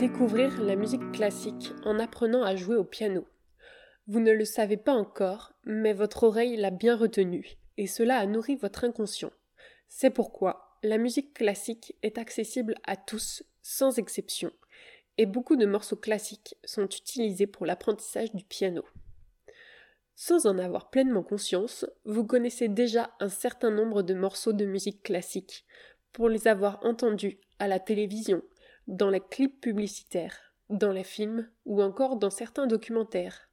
découvrir la musique classique en apprenant à jouer au piano. Vous ne le savez pas encore, mais votre oreille l'a bien retenu, et cela a nourri votre inconscient. C'est pourquoi la musique classique est accessible à tous, sans exception, et beaucoup de morceaux classiques sont utilisés pour l'apprentissage du piano. Sans en avoir pleinement conscience, vous connaissez déjà un certain nombre de morceaux de musique classique, pour les avoir entendus à la télévision, dans les clips publicitaires, dans les films ou encore dans certains documentaires.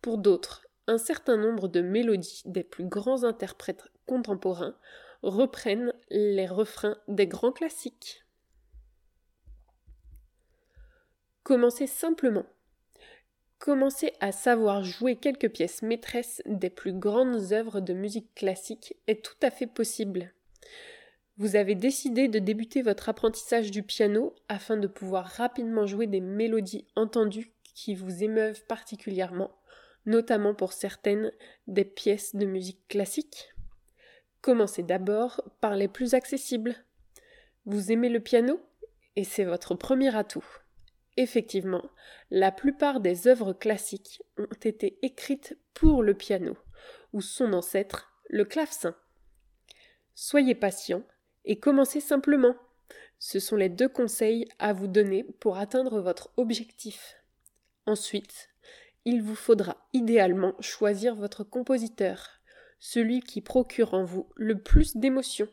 Pour d'autres, un certain nombre de mélodies des plus grands interprètes contemporains reprennent les refrains des grands classiques. Commencez simplement. Commencez à savoir jouer quelques pièces maîtresses des plus grandes œuvres de musique classique est tout à fait possible. Vous avez décidé de débuter votre apprentissage du piano afin de pouvoir rapidement jouer des mélodies entendues qui vous émeuvent particulièrement, notamment pour certaines des pièces de musique classique. Commencez d'abord par les plus accessibles. Vous aimez le piano? Et c'est votre premier atout. Effectivement, la plupart des œuvres classiques ont été écrites pour le piano, ou son ancêtre, le clavecin. Soyez patient et commencez simplement. Ce sont les deux conseils à vous donner pour atteindre votre objectif. Ensuite, il vous faudra idéalement choisir votre compositeur, celui qui procure en vous le plus d'émotions.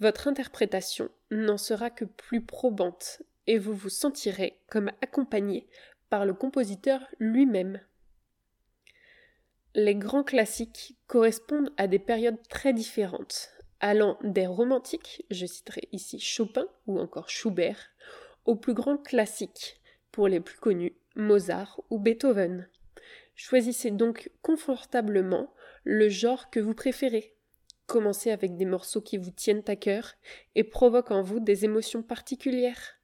Votre interprétation n'en sera que plus probante et vous vous sentirez comme accompagné par le compositeur lui-même. Les grands classiques correspondent à des périodes très différentes, allant des romantiques, je citerai ici Chopin ou encore Schubert, aux plus grands classiques, pour les plus connus, Mozart ou Beethoven. Choisissez donc confortablement le genre que vous préférez. Commencez avec des morceaux qui vous tiennent à cœur et provoquent en vous des émotions particulières.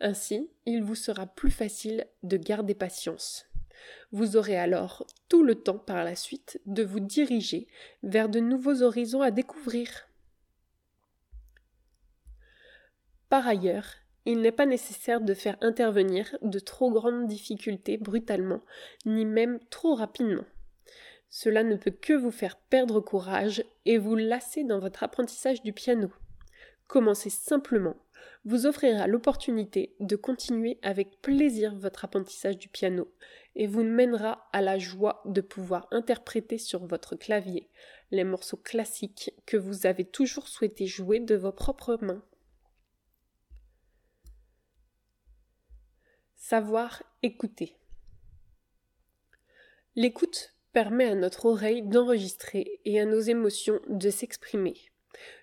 Ainsi, il vous sera plus facile de garder patience. Vous aurez alors tout le temps par la suite de vous diriger vers de nouveaux horizons à découvrir. Par ailleurs, il n'est pas nécessaire de faire intervenir de trop grandes difficultés brutalement, ni même trop rapidement. Cela ne peut que vous faire perdre courage et vous lasser dans votre apprentissage du piano. Commencez simplement, vous offrira l'opportunité de continuer avec plaisir votre apprentissage du piano et vous mènera à la joie de pouvoir interpréter sur votre clavier les morceaux classiques que vous avez toujours souhaité jouer de vos propres mains. Savoir écouter. L'écoute permet à notre oreille d'enregistrer et à nos émotions de s'exprimer.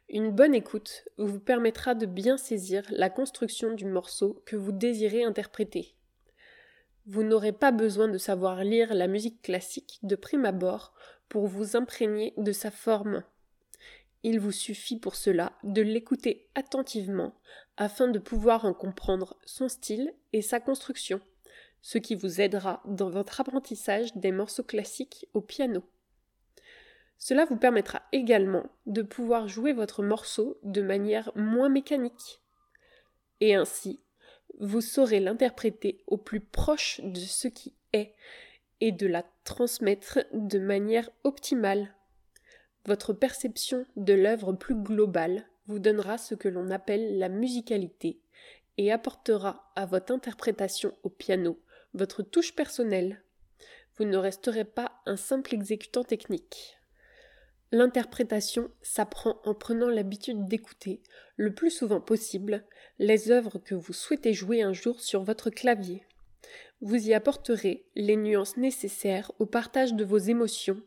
Une bonne écoute vous permettra de bien saisir la construction du morceau que vous désirez interpréter. Vous n'aurez pas besoin de savoir lire la musique classique de prime abord pour vous imprégner de sa forme. Il vous suffit pour cela de l'écouter attentivement afin de pouvoir en comprendre son style et sa construction, ce qui vous aidera dans votre apprentissage des morceaux classiques au piano. Cela vous permettra également de pouvoir jouer votre morceau de manière moins mécanique. Et ainsi, vous saurez l'interpréter au plus proche de ce qui est et de la transmettre de manière optimale votre perception de l'œuvre plus globale vous donnera ce que l'on appelle la musicalité et apportera à votre interprétation au piano votre touche personnelle. Vous ne resterez pas un simple exécutant technique. L'interprétation s'apprend en prenant l'habitude d'écouter, le plus souvent possible, les œuvres que vous souhaitez jouer un jour sur votre clavier. Vous y apporterez les nuances nécessaires au partage de vos émotions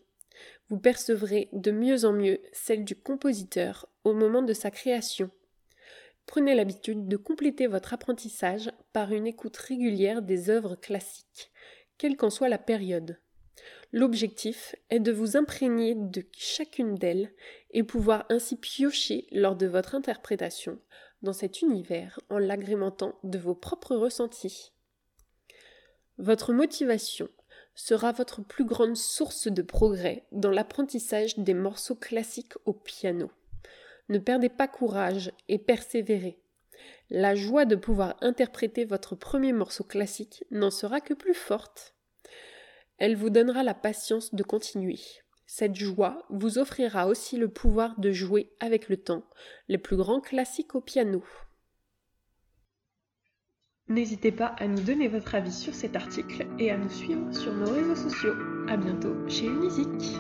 vous percevrez de mieux en mieux celle du compositeur au moment de sa création. Prenez l'habitude de compléter votre apprentissage par une écoute régulière des œuvres classiques, quelle qu'en soit la période. L'objectif est de vous imprégner de chacune d'elles et pouvoir ainsi piocher lors de votre interprétation dans cet univers en l'agrémentant de vos propres ressentis. Votre motivation sera votre plus grande source de progrès dans l'apprentissage des morceaux classiques au piano. Ne perdez pas courage et persévérez. La joie de pouvoir interpréter votre premier morceau classique n'en sera que plus forte. Elle vous donnera la patience de continuer. Cette joie vous offrira aussi le pouvoir de jouer avec le temps les plus grands classiques au piano. N'hésitez pas à nous donner votre avis sur cet article et à nous suivre sur nos réseaux sociaux. A bientôt chez Unisic.